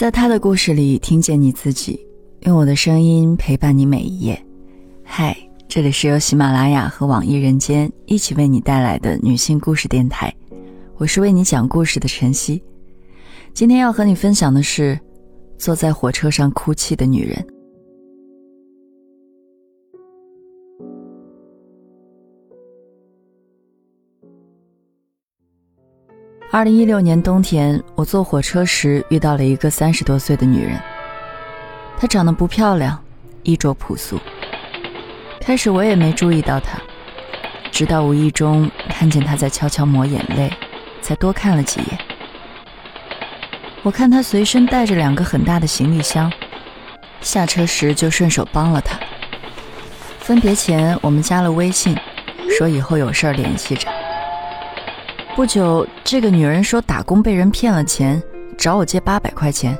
在他的故事里听见你自己，用我的声音陪伴你每一页。嗨，这里是由喜马拉雅和网易人间一起为你带来的女性故事电台，我是为你讲故事的晨曦。今天要和你分享的是，坐在火车上哭泣的女人。二零一六年冬天，我坐火车时遇到了一个三十多岁的女人。她长得不漂亮，衣着朴素。开始我也没注意到她，直到无意中看见她在悄悄抹眼泪，才多看了几眼。我看她随身带着两个很大的行李箱，下车时就顺手帮了她。分别前，我们加了微信，说以后有事联系着。不久，这个女人说打工被人骗了钱，找我借八百块钱。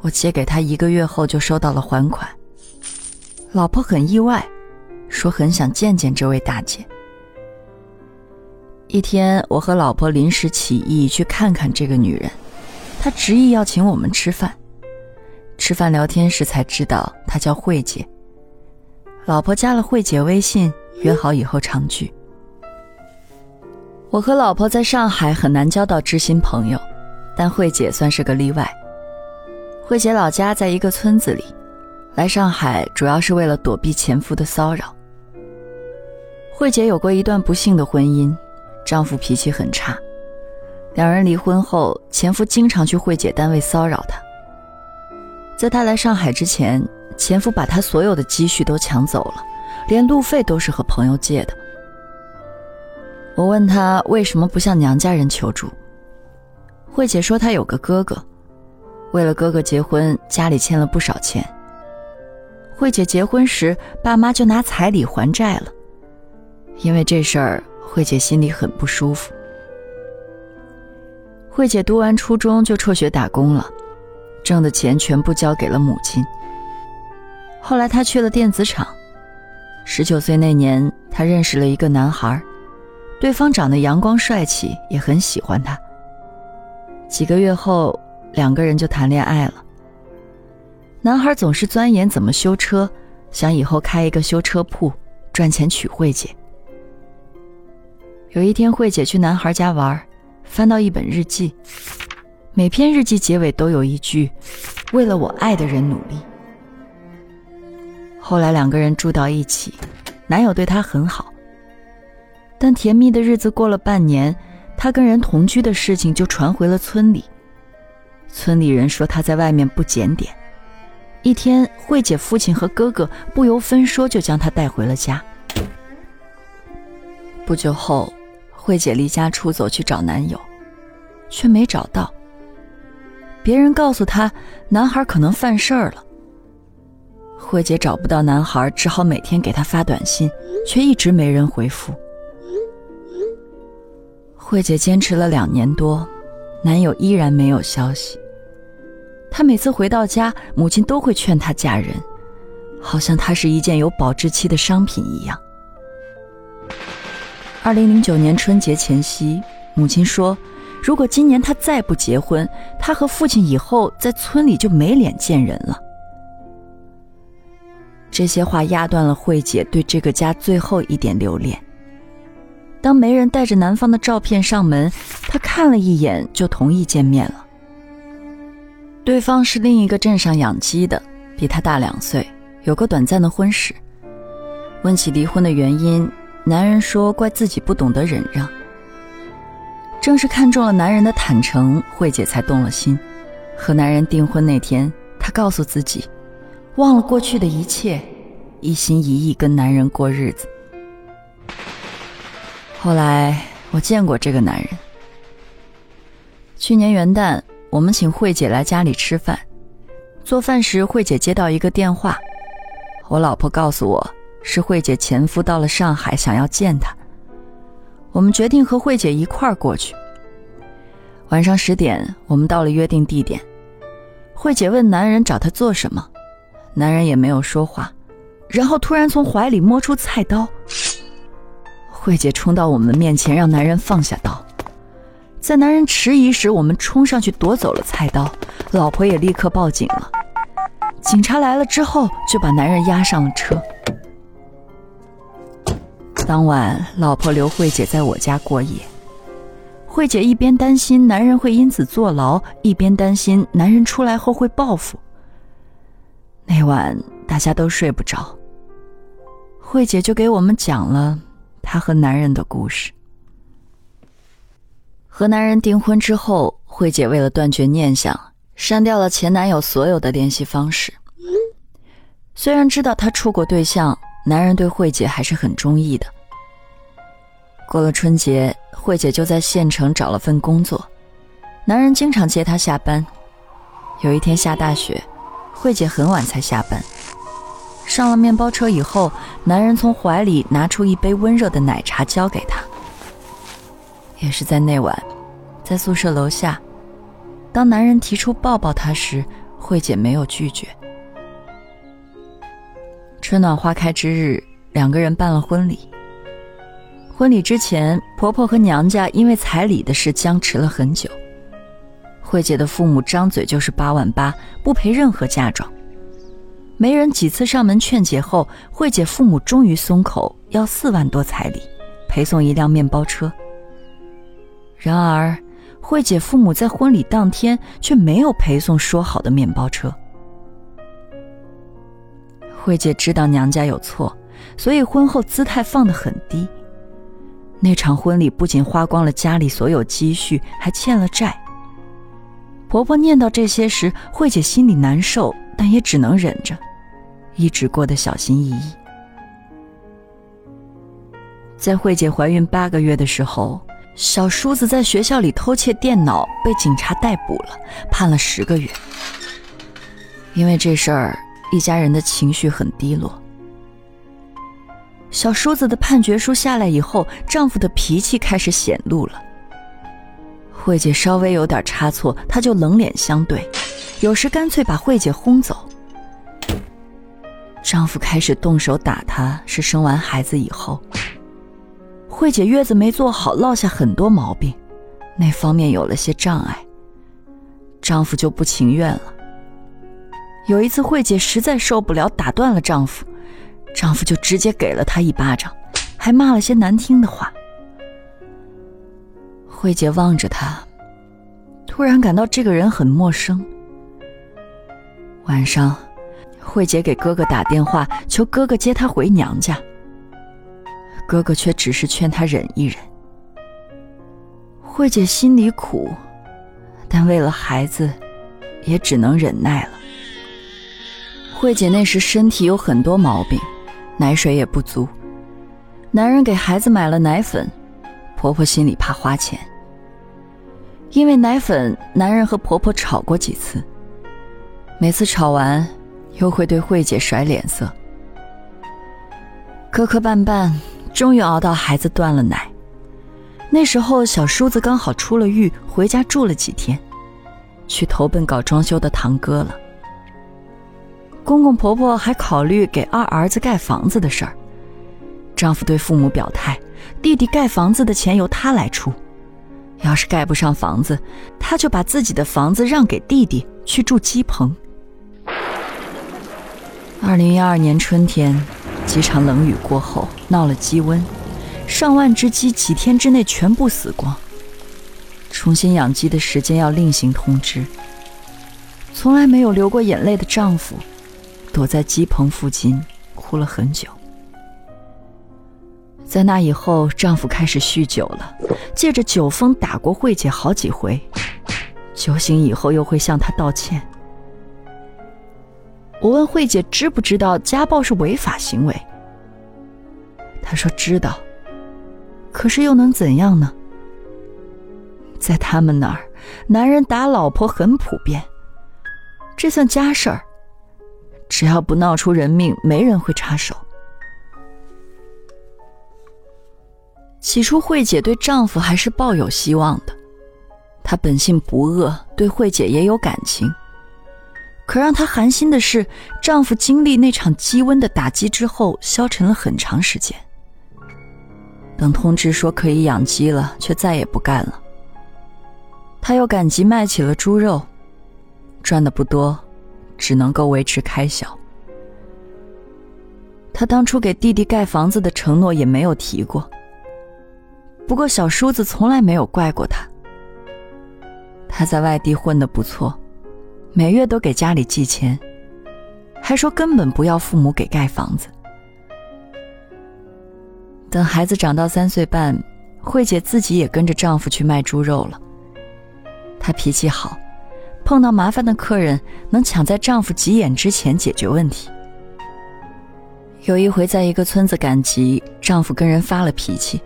我借给她一个月后就收到了还款。老婆很意外，说很想见见这位大姐。一天，我和老婆临时起意去看看这个女人，她执意要请我们吃饭。吃饭聊天时才知道她叫慧姐。老婆加了慧姐微信，约好以后常聚。我和老婆在上海很难交到知心朋友，但慧姐算是个例外。慧姐老家在一个村子里，来上海主要是为了躲避前夫的骚扰。慧姐有过一段不幸的婚姻，丈夫脾气很差，两人离婚后，前夫经常去慧姐单位骚扰她。在她来上海之前，前夫把她所有的积蓄都抢走了，连路费都是和朋友借的。我问她为什么不向娘家人求助，慧姐说她有个哥哥，为了哥哥结婚，家里欠了不少钱。慧姐结婚时，爸妈就拿彩礼还债了，因为这事儿，慧姐心里很不舒服。慧姐读完初中就辍学打工了，挣的钱全部交给了母亲。后来她去了电子厂，十九岁那年，她认识了一个男孩。对方长得阳光帅气，也很喜欢他。几个月后，两个人就谈恋爱了。男孩总是钻研怎么修车，想以后开一个修车铺，赚钱娶慧姐。有一天，慧姐去男孩家玩，翻到一本日记，每篇日记结尾都有一句：“为了我爱的人努力。”后来两个人住到一起，男友对她很好。但甜蜜的日子过了半年，她跟人同居的事情就传回了村里。村里人说她在外面不检点。一天，慧姐父亲和哥哥不由分说就将她带回了家。不久后，慧姐离家出走去找男友，却没找到。别人告诉她，男孩可能犯事儿了。慧姐找不到男孩，只好每天给他发短信，却一直没人回复。慧姐坚持了两年多，男友依然没有消息。她每次回到家，母亲都会劝她嫁人，好像她是一件有保质期的商品一样。二零零九年春节前夕，母亲说：“如果今年她再不结婚，她和父亲以后在村里就没脸见人了。”这些话压断了慧姐对这个家最后一点留恋。当媒人带着男方的照片上门，她看了一眼就同意见面了。对方是另一个镇上养鸡的，比她大两岁，有个短暂的婚史。问起离婚的原因，男人说怪自己不懂得忍让。正是看中了男人的坦诚，慧姐才动了心。和男人订婚那天，她告诉自己，忘了过去的一切，一心一意跟男人过日子。后来我见过这个男人。去年元旦，我们请慧姐来家里吃饭，做饭时慧姐接到一个电话，我老婆告诉我是慧姐前夫到了上海，想要见她。我们决定和慧姐一块儿过去。晚上十点，我们到了约定地点，慧姐问男人找她做什么，男人也没有说话，然后突然从怀里摸出菜刀。慧姐冲到我们面前，让男人放下刀。在男人迟疑时，我们冲上去夺走了菜刀，老婆也立刻报警了。警察来了之后，就把男人押上了车。当晚，老婆刘慧姐在我家过夜。慧姐一边担心男人会因此坐牢，一边担心男人出来后会报复。那晚大家都睡不着，慧姐就给我们讲了她和男人的故事。和男人订婚之后，慧姐为了断绝念想，删掉了前男友所有的联系方式。虽然知道他处过对象，男人对慧姐还是很中意的。过了春节，慧姐就在县城找了份工作，男人经常接她下班。有一天下大雪，慧姐很晚才下班。上了面包车以后，男人从怀里拿出一杯温热的奶茶交给她。也是在那晚，在宿舍楼下，当男人提出抱抱她时，慧姐没有拒绝。春暖花开之日，两个人办了婚礼。婚礼之前，婆婆和娘家因为彩礼的事僵持了很久。慧姐的父母张嘴就是八万八，不赔任何嫁妆。媒人几次上门劝解后，慧姐父母终于松口，要四万多彩礼，陪送一辆面包车。然而，慧姐父母在婚礼当天却没有陪送说好的面包车。慧姐知道娘家有错，所以婚后姿态放得很低。那场婚礼不仅花光了家里所有积蓄，还欠了债。婆婆念叨这些时，慧姐心里难受，但也只能忍着，一直过得小心翼翼。在慧姐怀孕八个月的时候，小叔子在学校里偷窃电脑，被警察逮捕了，判了十个月。因为这事儿，一家人的情绪很低落。小叔子的判决书下来以后，丈夫的脾气开始显露了。慧姐稍微有点差错，他就冷脸相对，有时干脆把慧姐轰走。丈夫开始动手打她，是生完孩子以后。慧姐月子没做好，落下很多毛病，那方面有了些障碍，丈夫就不情愿了。有一次，慧姐实在受不了，打断了丈夫。丈夫就直接给了她一巴掌，还骂了些难听的话。慧姐望着他，突然感到这个人很陌生。晚上，慧姐给哥哥打电话，求哥哥接她回娘家。哥哥却只是劝她忍一忍。慧姐心里苦，但为了孩子，也只能忍耐了。慧姐那时身体有很多毛病。奶水也不足，男人给孩子买了奶粉，婆婆心里怕花钱。因为奶粉，男人和婆婆吵过几次，每次吵完，又会对慧姐甩脸色。磕磕绊绊，终于熬到孩子断了奶。那时候小叔子刚好出了狱，回家住了几天，去投奔搞装修的堂哥了。公公婆婆还考虑给二儿子盖房子的事儿，丈夫对父母表态，弟弟盖房子的钱由他来出，要是盖不上房子，他就把自己的房子让给弟弟去住鸡棚。二零一二年春天，几场冷雨过后闹了鸡瘟，上万只鸡几天之内全部死光。重新养鸡的时间要另行通知。从来没有流过眼泪的丈夫。躲在鸡棚附近哭了很久。在那以后，丈夫开始酗酒了，借着酒疯打过慧姐好几回。酒醒以后又会向她道歉。我问慧姐知不知道家暴是违法行为？她说知道。可是又能怎样呢？在他们那儿，男人打老婆很普遍，这算家事儿。只要不闹出人命，没人会插手。起初，慧姐对丈夫还是抱有希望的，她本性不恶，对慧姐也有感情。可让她寒心的是，丈夫经历那场鸡瘟的打击之后，消沉了很长时间。等通知说可以养鸡了，却再也不干了。她又赶集卖起了猪肉，赚的不多，只能够维持开销。她当初给弟弟盖房子的承诺也没有提过。不过小叔子从来没有怪过他。他在外地混得不错，每月都给家里寄钱，还说根本不要父母给盖房子。等孩子长到三岁半，慧姐自己也跟着丈夫去卖猪肉了。她脾气好，碰到麻烦的客人能抢在丈夫急眼之前解决问题。有一回在一个村子赶集，丈夫跟人发了脾气。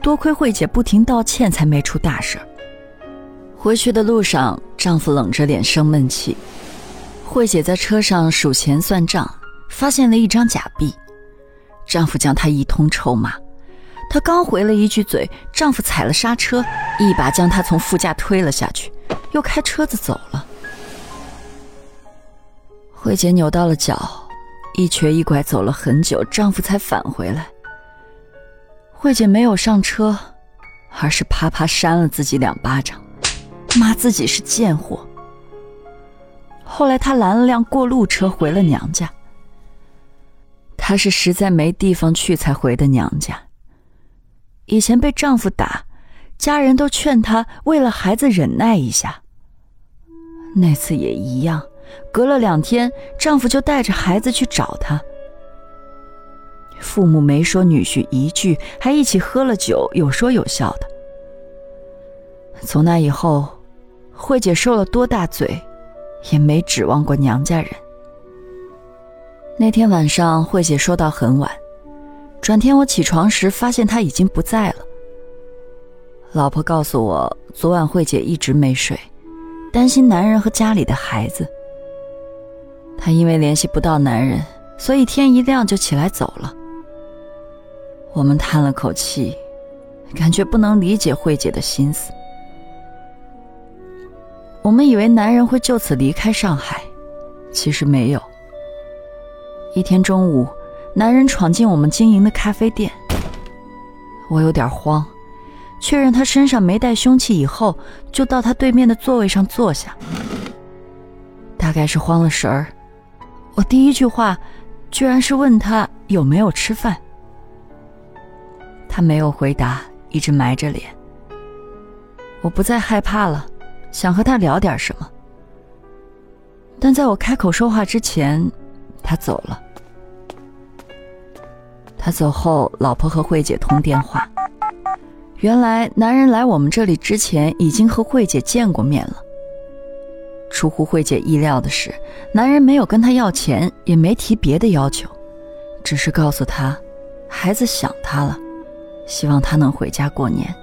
多亏慧姐不停道歉，才没出大事。回去的路上，丈夫冷着脸生闷气。慧姐在车上数钱算账，发现了一张假币。丈夫将她一通臭骂。她刚回了一句嘴，丈夫踩了刹车，一把将她从副驾推了下去，又开车子走了。慧姐扭到了脚，一瘸一拐走了很久，丈夫才返回来。慧姐没有上车，而是啪啪扇了自己两巴掌，骂自己是贱货。后来她拦了辆过路车回了娘家。她是实在没地方去才回的娘家。以前被丈夫打，家人都劝她为了孩子忍耐一下。那次也一样，隔了两天，丈夫就带着孩子去找她。父母没说女婿一句，还一起喝了酒，有说有笑的。从那以后，慧姐受了多大罪，也没指望过娘家人。那天晚上，慧姐说到很晚，转天我起床时发现她已经不在了。老婆告诉我，昨晚慧姐一直没睡，担心男人和家里的孩子。她因为联系不到男人，所以天一亮就起来走了。我们叹了口气，感觉不能理解慧姐的心思。我们以为男人会就此离开上海，其实没有。一天中午，男人闯进我们经营的咖啡店，我有点慌，确认他身上没带凶器以后，就到他对面的座位上坐下。大概是慌了神儿，我第一句话，居然是问他有没有吃饭。他没有回答，一直埋着脸。我不再害怕了，想和他聊点什么。但在我开口说话之前，他走了。他走后，老婆和慧姐通电话。原来男人来我们这里之前，已经和慧姐见过面了。出乎慧姐意料的是，男人没有跟她要钱，也没提别的要求，只是告诉她，孩子想他了。希望他能回家过年。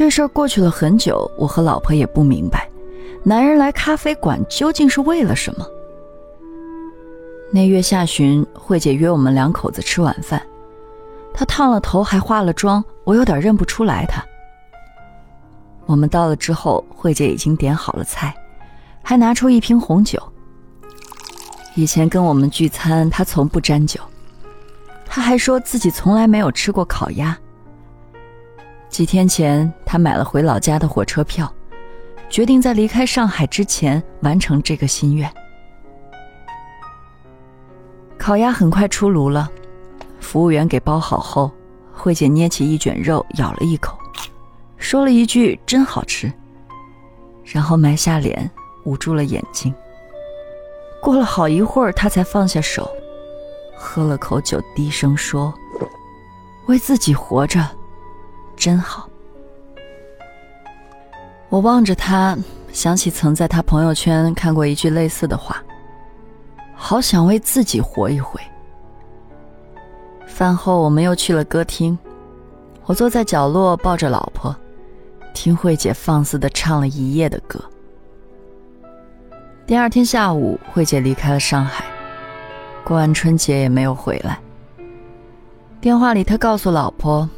这事儿过去了很久，我和老婆也不明白，男人来咖啡馆究竟是为了什么。那月下旬，慧姐约我们两口子吃晚饭，她烫了头还化了妆，我有点认不出来她。我们到了之后，慧姐已经点好了菜，还拿出一瓶红酒。以前跟我们聚餐，她从不沾酒。他还说自己从来没有吃过烤鸭。几天前，他买了回老家的火车票，决定在离开上海之前完成这个心愿。烤鸭很快出炉了，服务员给包好后，慧姐捏起一卷肉，咬了一口，说了一句“真好吃”，然后埋下脸，捂住了眼睛。过了好一会儿，她才放下手。喝了口酒，低声说：“为自己活着，真好。”我望着他，想起曾在他朋友圈看过一句类似的话：“好想为自己活一回。”饭后，我们又去了歌厅，我坐在角落抱着老婆，听慧姐放肆的唱了一夜的歌。第二天下午，慧姐离开了上海。过完春节也没有回来。电话里，他告诉老婆，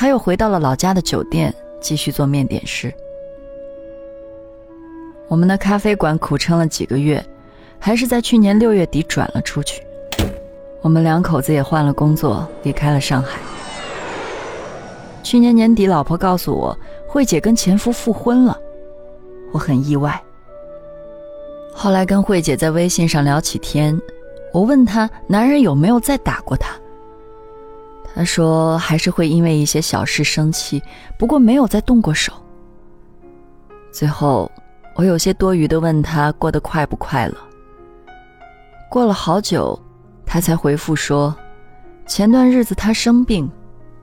他又回到了老家的酒店，继续做面点师。我们的咖啡馆苦撑了几个月，还是在去年六月底转了出去。我们两口子也换了工作，离开了上海。去年年底，老婆告诉我，慧姐跟前夫复婚了，我很意外。后来跟慧姐在微信上聊起天，我问她男人有没有再打过她，他说还是会因为一些小事生气，不过没有再动过手。最后，我有些多余的问他过得快不快乐。过了好久，他才回复说，前段日子他生病。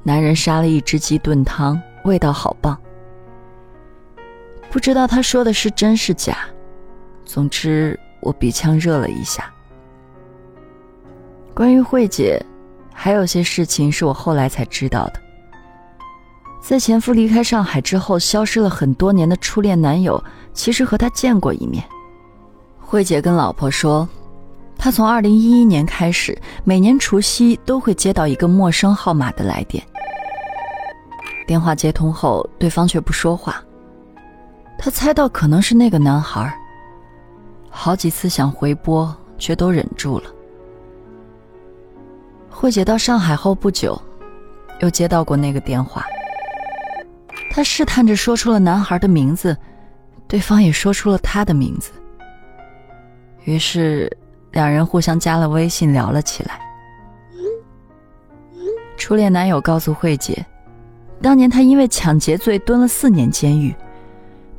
男人杀了一只鸡炖汤，味道好棒。不知道他说的是真是假，总之我鼻腔热了一下。关于慧姐，还有些事情是我后来才知道的。在前夫离开上海之后，消失了很多年的初恋男友，其实和他见过一面。慧姐跟老婆说，她从二零一一年开始，每年除夕都会接到一个陌生号码的来电。电话接通后，对方却不说话。他猜到可能是那个男孩，好几次想回拨，却都忍住了。慧姐到上海后不久，又接到过那个电话。她试探着说出了男孩的名字，对方也说出了他的名字。于是，两人互相加了微信，聊了起来。初恋男友告诉慧姐。当年他因为抢劫罪蹲了四年监狱，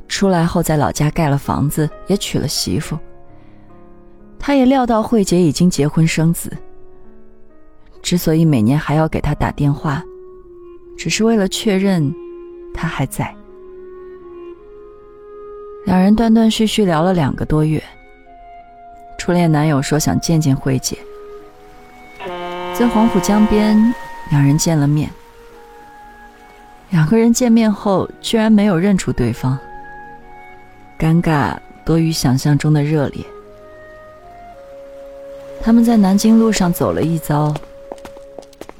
出来后在老家盖了房子，也娶了媳妇。他也料到慧姐已经结婚生子，之所以每年还要给他打电话，只是为了确认他还在。两人断断续续聊了两个多月。初恋男友说想见见慧姐，在黄浦江边，两人见了面。两个人见面后，居然没有认出对方，尴尬多于想象中的热烈。他们在南京路上走了一遭，